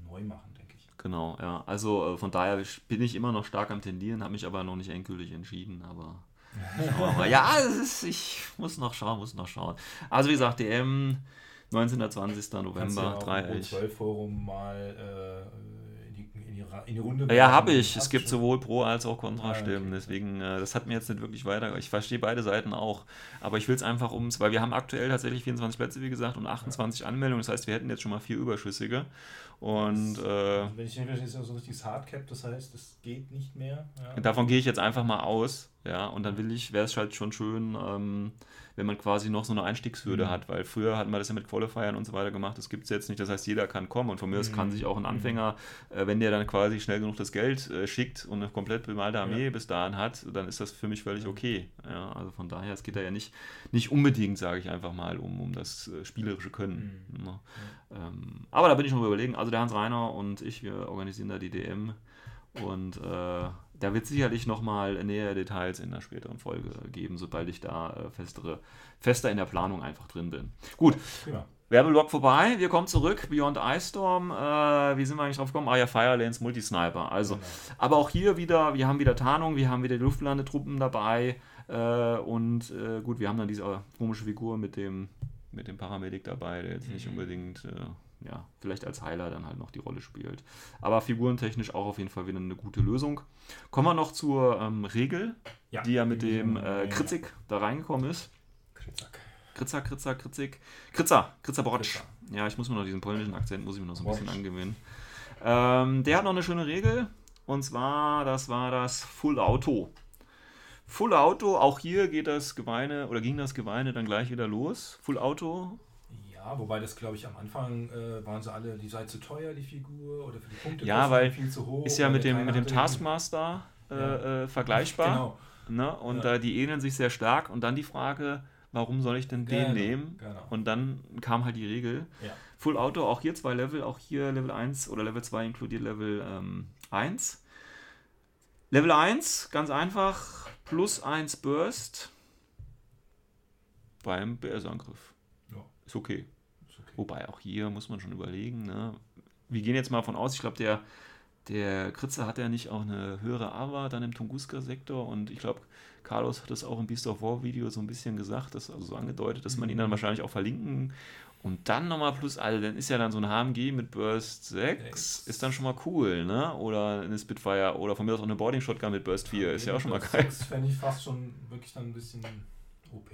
S2: neu machen, denke ich.
S1: Genau, ja. Also äh, von daher bin ich immer noch stark am Tendieren, habe mich aber noch nicht endgültig entschieden, aber. ja, ist, ich muss noch schauen, muss noch schauen. Also wie gesagt, DM 19. 20. November, 3
S2: 12 Forum mal äh, in die Runde.
S1: Ja, habe ich. Es gibt sowohl Pro- als auch Kontrastimmen. Ah, okay. Deswegen, äh, das hat mir jetzt nicht wirklich weiter. Ich verstehe beide Seiten auch. Aber ich will es einfach ums, weil wir haben aktuell tatsächlich 24 Plätze, wie gesagt, und 28 ja. Anmeldungen. Das heißt, wir hätten jetzt schon mal vier Überschüssige. Und,
S2: äh, wenn ich nicht verstehe, ist das so ein richtiges Hardcap, das heißt, das geht nicht mehr.
S1: Ja. Davon gehe ich jetzt einfach mal aus. Ja, und dann will ich, wäre es halt schon schön, ähm, wenn man quasi noch so eine Einstiegshürde mhm. hat, weil früher hat man das ja mit Qualifiern und so weiter gemacht, das gibt es jetzt nicht, das heißt, jeder kann kommen und von mir aus mhm. kann sich auch ein mhm. Anfänger, äh, wenn der dann quasi schnell genug das Geld äh, schickt und eine komplett bemalte Armee ja. bis dahin hat, dann ist das für mich völlig okay. Ja, also von daher, es geht da ja nicht, nicht unbedingt, sage ich einfach mal, um, um das äh, spielerische Können. Mhm. Ne? Ähm, aber da bin ich noch überlegen, also der Hans Reiner und ich, wir organisieren da die DM und äh, da wird sicherlich nochmal nähere Details in der späteren Folge geben, sobald ich da äh, festere, fester in der Planung einfach drin bin. Gut. Ja. Werbeblock vorbei, wir kommen zurück, Beyond Ice Storm, äh, wie sind wir eigentlich drauf gekommen? Ah ja, Firelanes Multisniper. Also, genau. aber auch hier wieder, wir haben wieder Tarnung, wir haben wieder Luftlandetruppen dabei äh, und äh, gut, wir haben dann diese komische Figur mit dem, mit dem Paramedic dabei, der jetzt nicht mhm. unbedingt äh, ja, vielleicht als Heiler dann halt noch die Rolle spielt. Aber figurentechnisch auch auf jeden Fall wieder eine gute Lösung. Kommen wir noch zur ähm, Regel, ja, die ja mit dem äh, Kritzik da reingekommen ist. Kritzak. Kritzer, Kritzer, Kritzik. Kritzer, Kritzer Borotsch. Ja, ich muss mir noch diesen polnischen Akzent, muss ich mir noch so ein bisschen angewöhnen. Ähm, der hat noch eine schöne Regel. Und zwar, das war das Full Auto. Full Auto, auch hier geht das Geweine oder ging das Geweine dann gleich wieder los. Full Auto
S2: ja, wobei das, glaube ich, am Anfang äh, waren sie alle, die sei zu teuer, die Figur, oder für die
S1: Punkte ja, weil viel zu hoch. Ist ja mit dem, mit dem Taskmaster äh, ja. äh, vergleichbar. Genau. Ne? Und ja. die ähneln sich sehr stark. Und dann die Frage, warum soll ich denn den genau. nehmen? Genau. Und dann kam halt die Regel. Ja. Full Auto, auch hier zwei Level, auch hier Level 1 oder Level 2 inkludiert Level ähm, 1. Level 1, ganz einfach, plus 1 Burst beim BS-Angriff. Ja. Ist okay. Wobei auch hier muss man schon überlegen, ne? wir gehen jetzt mal von aus, ich glaube, der, der Kritzer hat ja nicht auch eine höhere AVA dann im Tunguska-Sektor und ich glaube, Carlos hat das auch im Beast of War Video so ein bisschen gesagt, das also so angedeutet, dass man ihn dann mhm. wahrscheinlich auch verlinken und dann nochmal plus, also dann ist ja dann so ein HMG mit Burst 6, ist dann schon mal cool, ne? Oder eine Spitfire oder von mir aus auch eine Boarding Shotgun mit Burst 4, ja, ist ja auch schon mal geil. Das
S2: fände ich fast schon wirklich dann ein bisschen OP.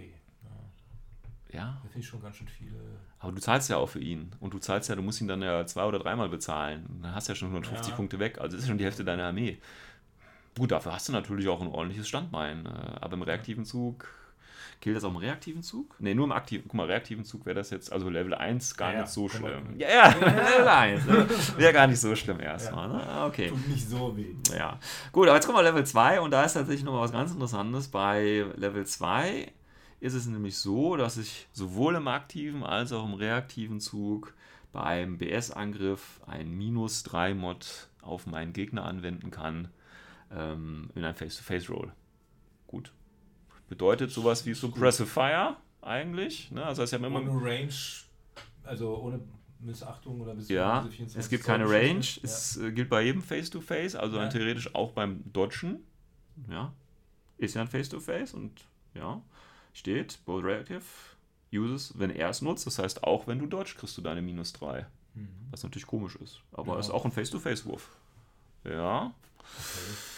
S1: Ja.
S2: Das finde ich schon ganz schön viele.
S1: Aber du zahlst ja auch für ihn. Und du zahlst ja, du musst ihn dann ja zwei oder dreimal bezahlen. Dann hast du ja schon 150 ja. Punkte weg. Also ist schon die Hälfte deiner Armee. Gut, dafür hast du natürlich auch ein ordentliches Standbein. Äh, aber im reaktiven Zug. Gilt das auch im reaktiven Zug? Ne, nur im aktiven. Guck mal, reaktiven Zug wäre das jetzt, also Level 1 gar ja, nicht so schlimm. Ja, ja, Level 1. Ne? Wäre gar nicht so schlimm erstmal. Ne? Ah, okay.
S2: Tut nicht so weh.
S1: Ja. Gut, aber jetzt kommen wir Level 2 und da ist tatsächlich noch was ganz Interessantes. Bei Level 2 ist es nämlich so, dass ich sowohl im aktiven als auch im reaktiven Zug beim BS-Angriff ein minus 3 Mod auf meinen Gegner anwenden kann ähm, in einem Face-to-Face-Roll. Gut. Bedeutet sowas wie Suppressive Fire eigentlich. Ne? Also
S2: das heißt ja immer ohne Range, also ohne Missachtung oder
S1: bis Ja, es gibt keine Range. Ja. Es äh, gilt bei jedem Face-to-Face, -face, also ja. theoretisch auch beim Dodgen. Ja, ist ja ein Face-to-Face -face und ja steht, Bold Reactive uses, wenn er es nutzt. Das heißt, auch wenn du dodge, kriegst du deine minus 3. Mhm. Was natürlich komisch ist. Aber ja. ist auch ein Face-to-Face-Wurf. Ja. Okay.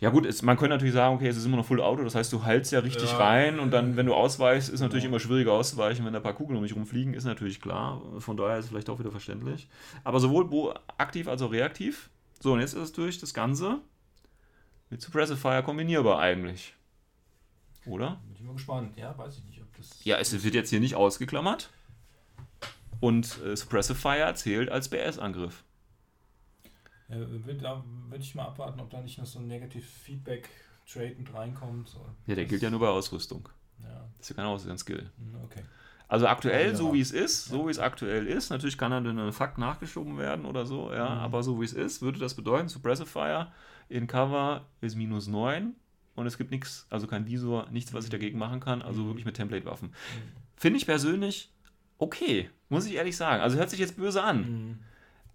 S1: Ja gut, es, man könnte natürlich sagen, okay, es ist immer noch Full Auto, das heißt, du haltst ja richtig ja, rein und dann, wenn du ausweichst, ist natürlich ja. immer schwieriger auszuweichen, wenn da ein paar Kugeln um mich rumfliegen, ist natürlich klar. Von daher ist es vielleicht auch wieder verständlich. Aber sowohl aktiv als auch reaktiv. So, und jetzt ist es durch das Ganze mit Suppressive Fire kombinierbar eigentlich. Oder?
S2: Bin ich mal gespannt. Ja, weiß ich nicht, ob das.
S1: Ja, es wird jetzt hier nicht ausgeklammert. Und äh, Suppressive Fire zählt als BS-Angriff.
S2: Ja, da würde ich mal abwarten, ob da nicht noch so ein Negative Feedback Trade mit reinkommt. So.
S1: Ja, der gilt ja nur bei Ausrüstung.
S2: Ja.
S1: Das ist ja kein Ausrüstungsskill.
S2: Hm, okay.
S1: Also aktuell, so wie es ist, so wie es aktuell ist, natürlich kann dann ein Fakt nachgeschoben werden oder so, ja, mhm. aber so wie es ist, würde das bedeuten, Suppressive Fire in Cover ist minus 9 und es gibt nichts, also kein Visor, nichts, was ich dagegen machen kann, also mhm. wirklich mit Template-Waffen. Mhm. Finde ich persönlich okay, muss ich ehrlich sagen. Also hört sich jetzt böse an. Mhm.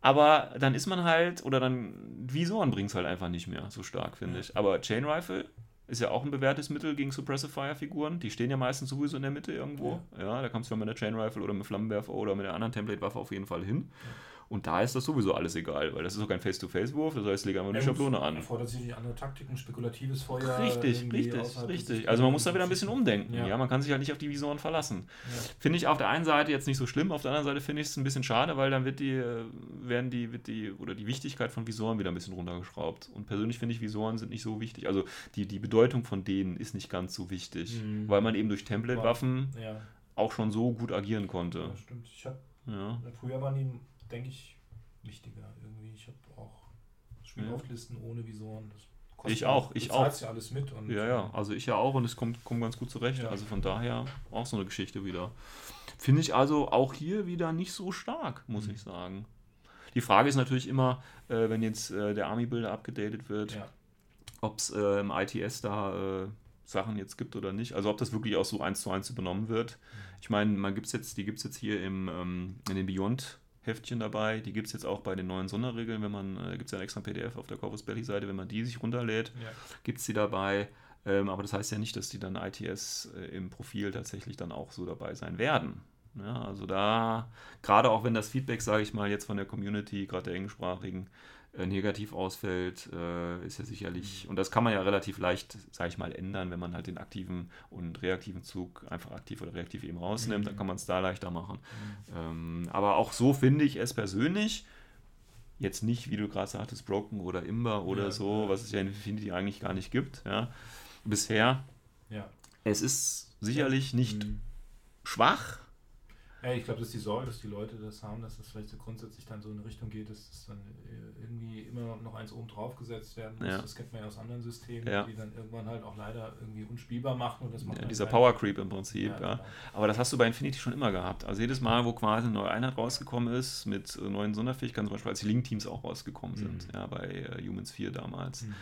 S1: Aber dann ist man halt, oder dann Visoren bringt es halt einfach nicht mehr so stark, finde ich. Aber Chain Rifle ist ja auch ein bewährtes Mittel gegen Suppressive Fire Figuren. Die stehen ja meistens sowieso in der Mitte irgendwo. Ja, ja da kommst du ja mit der Chain Rifle oder mit Flammenwerfer oder mit der anderen Template-Waffe auf jeden Fall hin. Ja. Und da ist das sowieso alles egal, weil das ist auch kein Face-to-Face-Wurf, das heißt, lege einfach eine ja, Schablone an.
S2: Erfordert sich andere Taktiken, spekulatives Feuer.
S1: Richtig, richtig, richtig. Also man muss da wieder ein bisschen umdenken. Ja. ja. man kann sich halt nicht auf die Visoren verlassen. Ja. Finde ich auf der einen Seite jetzt nicht so schlimm, auf der anderen Seite finde ich es ein bisschen schade, weil dann wird die, äh, werden die, wird die, oder die Wichtigkeit von Visoren wieder ein bisschen runtergeschraubt. Und persönlich finde ich, Visoren sind nicht so wichtig. Also die, die Bedeutung von denen ist nicht ganz so wichtig, mhm. weil man eben durch Template-Waffen auch schon so gut agieren konnte. Ja,
S2: stimmt. Ich hab, ja. Früher waren die, denke ich, wichtiger irgendwie. Ich habe auch Spielauflisten ja. ohne Visoren.
S1: ich auch, ich auch.
S2: ja alles mit. Und
S1: ja, ja, also ich ja auch und es kommt, kommt ganz gut zurecht. Ja. Also von daher auch so eine Geschichte wieder. Finde ich also auch hier wieder nicht so stark, muss mhm. ich sagen. Die Frage ist natürlich immer, äh, wenn jetzt äh, der Army-Builder abgedatet wird, ja. ob es äh, im ITS da äh, Sachen jetzt gibt oder nicht. Also ob das wirklich auch so eins zu eins übernommen wird. Mhm. Ich meine, man gibt's jetzt, die gibt es jetzt hier im, ähm, in den Beyond Heftchen dabei. Die gibt es jetzt auch bei den neuen Sonderregeln, wenn man, äh, gibt es ja ein extra PDF auf der Corpus Belly Seite, wenn man die sich runterlädt, ja. gibt es die dabei. Ähm, aber das heißt ja nicht, dass die dann ITS äh, im Profil tatsächlich dann auch so dabei sein werden. Ja, also da, gerade auch wenn das Feedback, sage ich mal, jetzt von der Community, gerade der englischsprachigen, negativ ausfällt, äh, ist ja sicherlich, und das kann man ja relativ leicht, sage ich mal, ändern, wenn man halt den aktiven und reaktiven Zug einfach aktiv oder reaktiv eben rausnimmt, mhm. dann kann man es da leichter machen. Mhm. Ähm, aber auch so finde ich es persönlich, jetzt nicht, wie du gerade sagtest, Broken oder Imber oder ja, so, was es ja in Infinity eigentlich gar nicht gibt, ja, bisher.
S2: Ja.
S1: Es ist sicherlich nicht mhm. schwach,
S2: ja, ich glaube, das ist die Sorge, dass die Leute das haben, dass das vielleicht so grundsätzlich dann so in eine Richtung geht, dass das dann äh, irgendwie immer noch eins oben drauf gesetzt werden muss. Ja. Das kennt man ja aus anderen Systemen, ja. die dann irgendwann halt auch leider irgendwie unspielbar machen. Und das macht
S1: ja, dieser Power Creep im Prinzip, ja, genau. Aber das hast du bei Infinity schon immer gehabt. Also jedes Mal, wo quasi eine neue Einheit rausgekommen ist, mit äh, neuen Sonderfähigkeiten, zum Beispiel als die Link-Teams auch rausgekommen sind, mhm. ja, bei äh, Humans 4 damals. Mhm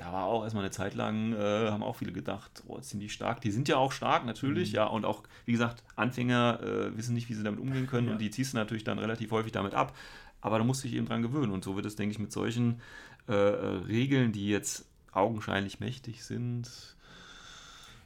S1: da war auch erstmal eine Zeit lang, äh, haben auch viele gedacht, oh, sind die stark. Die sind ja auch stark, natürlich, mhm. ja. Und auch, wie gesagt, Anfänger äh, wissen nicht, wie sie damit umgehen können ja. und die ziehst du natürlich dann relativ häufig damit ab. Aber da musst du dich eben dran gewöhnen. Und so wird es, denke ich, mit solchen äh, äh Regeln, die jetzt augenscheinlich mächtig sind,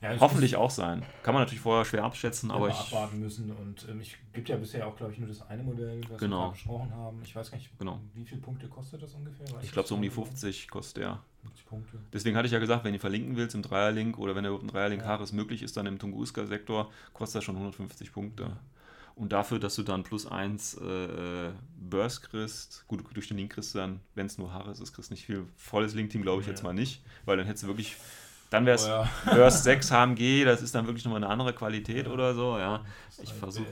S1: ja, Hoffentlich auch sein. Kann man natürlich vorher schwer abschätzen, aber ich.
S2: abwarten müssen. Und ähm, ich gibt ja bisher auch, glaube ich, nur das eine Modell, was genau. wir besprochen haben. Ich weiß gar nicht,
S1: genau.
S2: wie viele Punkte kostet das ungefähr?
S1: Weiß ich glaube, so um die 50 kostet der.
S2: 50 Punkte.
S1: Deswegen hatte ich ja gesagt, wenn du verlinken willst im Dreierlink oder wenn der ein Dreierlink ja. Haares möglich ist, dann im Tunguska-Sektor, kostet das schon 150 Punkte. Ja. Und dafür, dass du dann plus 1 äh, Burst kriegst, gut, durch den Link kriegst du dann, wenn es nur Haares ist, kriegst du nicht viel. Volles Link-Team glaube ich ja. jetzt mal nicht, weil dann hättest du wirklich dann wäre es oh, ja. Burst 6 HMG, das ist dann wirklich nochmal eine andere Qualität ja. oder so. Ja, ich versuche,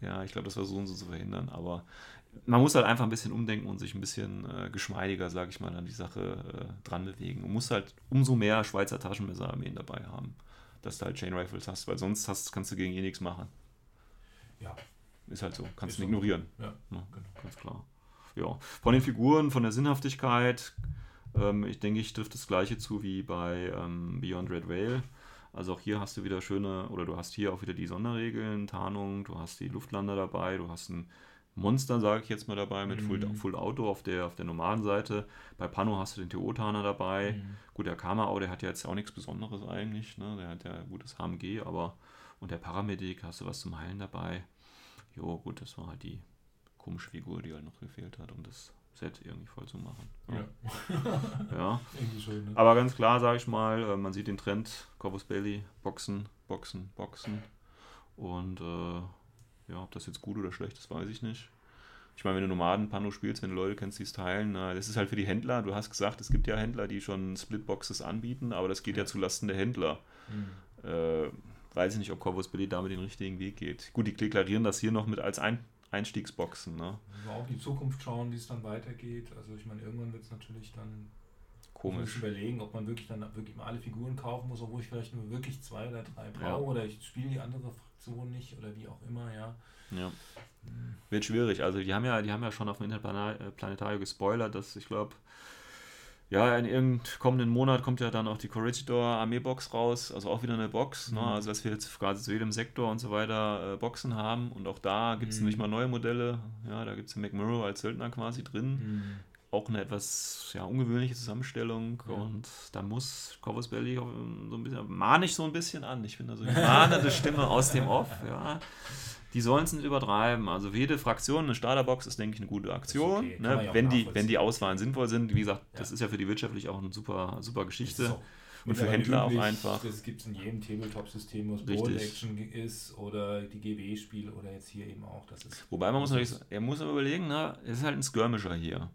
S1: ja, ich glaube, das versuchen sie zu verhindern, aber man muss halt einfach ein bisschen umdenken und sich ein bisschen äh, geschmeidiger, sage ich mal, an die Sache äh, dran bewegen. Und muss halt umso mehr Schweizer Taschenmesserarmeen dabei haben, dass du halt Chain Rifles hast, weil sonst hast, kannst du gegen eh nichts machen.
S2: Ja.
S1: Ist halt so, kannst du ignorieren.
S2: Ja, ja
S1: genau. ganz klar. Ja, von den Figuren, von der Sinnhaftigkeit ähm, ich denke, ich trifft das gleiche zu wie bei ähm, Beyond Red Whale. Also auch hier hast du wieder schöne, oder du hast hier auch wieder die Sonderregeln, Tarnung, du hast die Luftlander dabei, du hast ein Monster, sage ich jetzt mal dabei, mit mhm. Full, Auto auf der, auf der normalen Seite. Bei Pano hast du den TO-Taner dabei. Mhm. Gut, der Kamau, der hat ja jetzt auch nichts Besonderes eigentlich. Ne? Der hat ja gutes HMG, aber und der Paramedic hast du was zum Heilen dabei. Jo, gut, das war halt die komische Figur, die halt noch gefehlt hat, um das Set irgendwie voll zu machen. Ja. ja. Schön, ne? Aber ganz klar, sage ich mal, äh, man sieht den Trend, Corvus Belly, Boxen, Boxen, Boxen. Und äh, ja, ob das jetzt gut oder schlecht ist, weiß ich nicht. Ich meine, wenn du Nomaden-Pano spielst, wenn du Leute kennst, die es teilen, na, das ist halt für die Händler. Du hast gesagt, es gibt ja Händler, die schon Splitboxes anbieten, aber das geht ja, zulasten der Händler. Mhm. Äh, weiß ich nicht, ob Corvus Belly damit den richtigen Weg geht. Gut, die deklarieren das hier noch mit als ein Einstiegsboxen. Ne?
S2: Wir auch die Zukunft schauen, wie es dann weitergeht. Also ich meine, irgendwann wird es natürlich dann
S1: komisch
S2: überlegen, ob man wirklich dann wirklich mal alle Figuren kaufen muss, obwohl ich vielleicht nur wirklich zwei oder drei brauche ja. oder ich spiele die andere Fraktion nicht oder wie auch immer, ja.
S1: Ja. Hm. Wird schwierig. Also die haben ja, die haben ja schon auf dem Interplanetario gespoilert, dass ich glaube, ja, in irgendeinem kommenden Monat kommt ja dann auch die Corregidor Armeebox raus, also auch wieder eine Box, ne? mhm. ne? also dass wir jetzt quasi zu jedem Sektor und so weiter äh, Boxen haben und auch da gibt es mhm. nicht mal neue Modelle, ja, da gibt es den McMurrow als Söldner quasi drin, mhm. auch eine etwas ja, ungewöhnliche Zusammenstellung ja. und da muss Corvus Belly so ein bisschen, mahne ich so ein bisschen an, ich bin da so eine mahnende Stimme aus dem Off, ja, die sollen es nicht übertreiben. Also jede Fraktion, eine Starterbox ist, denke ich, eine gute Aktion. Okay. Ne? Wenn, die, wenn die Auswahlen sinnvoll sind. Wie gesagt, ja. das ist ja für die wirtschaftlich auch eine super, super Geschichte. Und für Händler üblich, auch einfach.
S2: Das gibt es in jedem Tabletop-System, wo es Bold Action ist oder die GW-Spiele oder jetzt hier eben auch. Das ist
S1: Wobei man muss natürlich, er muss aber überlegen, ne? es ist halt ein Skirmisher hier.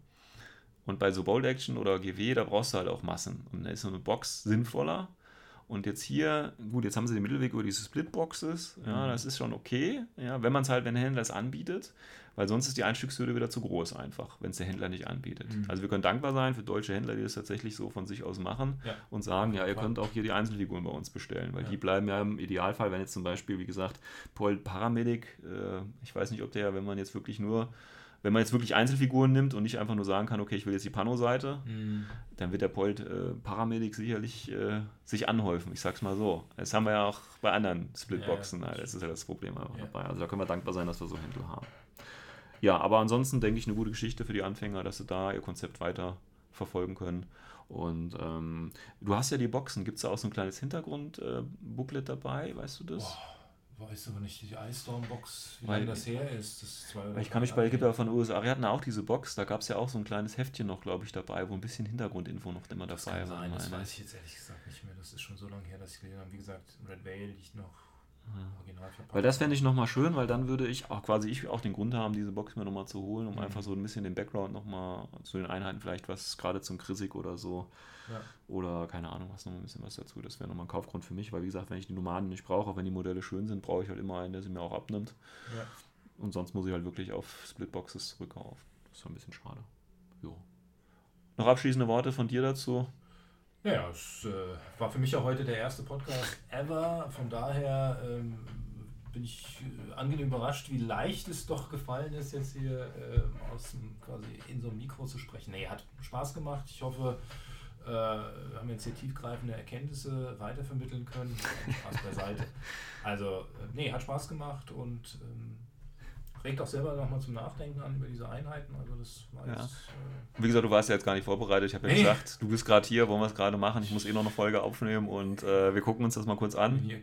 S1: Und bei so Bold Action oder GW, da brauchst du halt auch Massen. Und da ist so eine Box sinnvoller. Und jetzt hier, gut, jetzt haben sie den Mittelweg über diese Splitboxes. Ja, mhm. das ist schon okay, ja, wenn man es halt, wenn der Händler es anbietet, weil sonst ist die Einstiegshürde wieder zu groß einfach, wenn es der Händler nicht anbietet. Mhm. Also wir können dankbar sein für deutsche Händler, die das tatsächlich so von sich aus machen ja. und sagen, ja, ihr könnt auch hier die Einzelfiguren bei uns bestellen, weil ja. die bleiben ja im Idealfall, wenn jetzt zum Beispiel, wie gesagt, Paul Paramedic, äh, ich weiß nicht, ob der, wenn man jetzt wirklich nur wenn man jetzt wirklich Einzelfiguren nimmt und nicht einfach nur sagen kann, okay, ich will jetzt die Pano-Seite, mhm. dann wird der Polt äh, Paramedic sicherlich äh, sich anhäufen. Ich sag's mal so. Das haben wir ja auch bei anderen Splitboxen. Ja, ja. Das ist ja das Problem ja. dabei. Also da können wir dankbar sein, dass wir so Händler haben. Ja, aber ansonsten denke ich eine gute Geschichte für die Anfänger, dass sie da ihr Konzept weiter verfolgen können. Und ähm, du hast ja die Boxen. Gibt es da auch so ein kleines Hintergrund-Booklet äh, dabei? Weißt du das?
S2: Boah weiß aber nicht, die Ice Storm Box, wie lange das her ist. Das ist
S1: weil ich kann mich bei, gibt ja von USA, wir hatten auch diese Box, da gab es ja auch so ein kleines Heftchen noch, glaube ich, dabei, wo ein bisschen Hintergrundinfo noch immer
S2: das
S1: dabei
S2: war. Das weiß ich jetzt ehrlich gesagt nicht mehr, das ist schon so lange her, dass ich gelesen habe. Wie gesagt, Red Veil liegt noch
S1: weil das fände ich nochmal schön, weil dann würde ich auch quasi ich auch den Grund haben, diese Box mir nochmal zu holen, um mhm. einfach so ein bisschen den Background nochmal zu den Einheiten, vielleicht was gerade zum Krisik oder so. Ja. Oder keine Ahnung, was noch ein bisschen was dazu. Das wäre nochmal ein Kaufgrund für mich, weil wie gesagt, wenn ich die Nomaden nicht brauche, auch wenn die Modelle schön sind, brauche ich halt immer einen, der sie mir auch abnimmt. Ja. Und sonst muss ich halt wirklich auf Splitboxes zurückkaufen. Das ist ein bisschen schade. Jo. Noch abschließende Worte von dir dazu?
S2: Ja, es äh, war für mich auch heute der erste Podcast ever. Von daher ähm, bin ich äh, angenehm überrascht, wie leicht es doch gefallen ist, jetzt hier äh, aus quasi in so einem Mikro zu sprechen. Nee, hat Spaß gemacht. Ich hoffe, äh, wir haben jetzt hier tiefgreifende Erkenntnisse weitervermitteln können. Spaß beiseite. Also, äh, nee, hat Spaß gemacht und ähm, regt auch selber nochmal zum Nachdenken an über diese Einheiten. Also das war
S1: ja. jetzt, äh Wie gesagt, du warst ja jetzt gar nicht vorbereitet. Ich habe ja nee. gesagt, du bist gerade hier, wollen wir es gerade machen. Ich muss eh noch eine Folge aufnehmen und äh, wir gucken uns das mal kurz an. Ich bin hier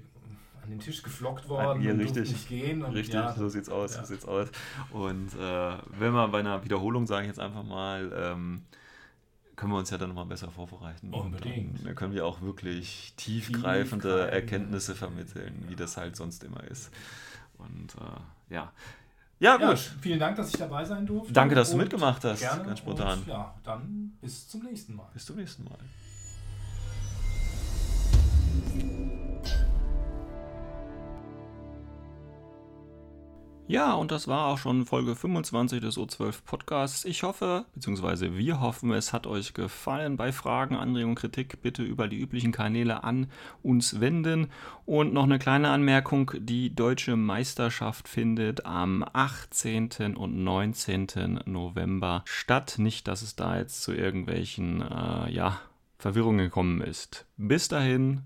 S2: an den Tisch geflockt worden hier, und
S1: richtig, nicht gehen. Und richtig, ja, so sieht's aus, ja. so sieht's aus. Und äh, wenn wir bei einer Wiederholung, sage ich jetzt einfach mal, ähm, können wir uns ja dann nochmal besser vorbereiten.
S2: Unbedingt.
S1: Und dann können wir auch wirklich tiefgreifende Erkenntnisse vermitteln, ja. wie das halt sonst immer ist. Und äh, ja, ja, gut. Ja,
S2: vielen Dank, dass ich dabei sein durfte.
S1: Danke, dass du mitgemacht hast. Gerne. Ganz spontan. Und,
S2: ja, dann bis zum nächsten Mal.
S1: Bis zum nächsten Mal. Ja, und das war auch schon Folge 25 des O12 Podcasts. Ich hoffe, beziehungsweise wir hoffen, es hat euch gefallen. Bei Fragen, Anregungen, Kritik bitte über die üblichen Kanäle an uns wenden. Und noch eine kleine Anmerkung, die deutsche Meisterschaft findet am 18. und 19. November statt. Nicht, dass es da jetzt zu irgendwelchen, äh, ja, Verwirrungen gekommen ist. Bis dahin,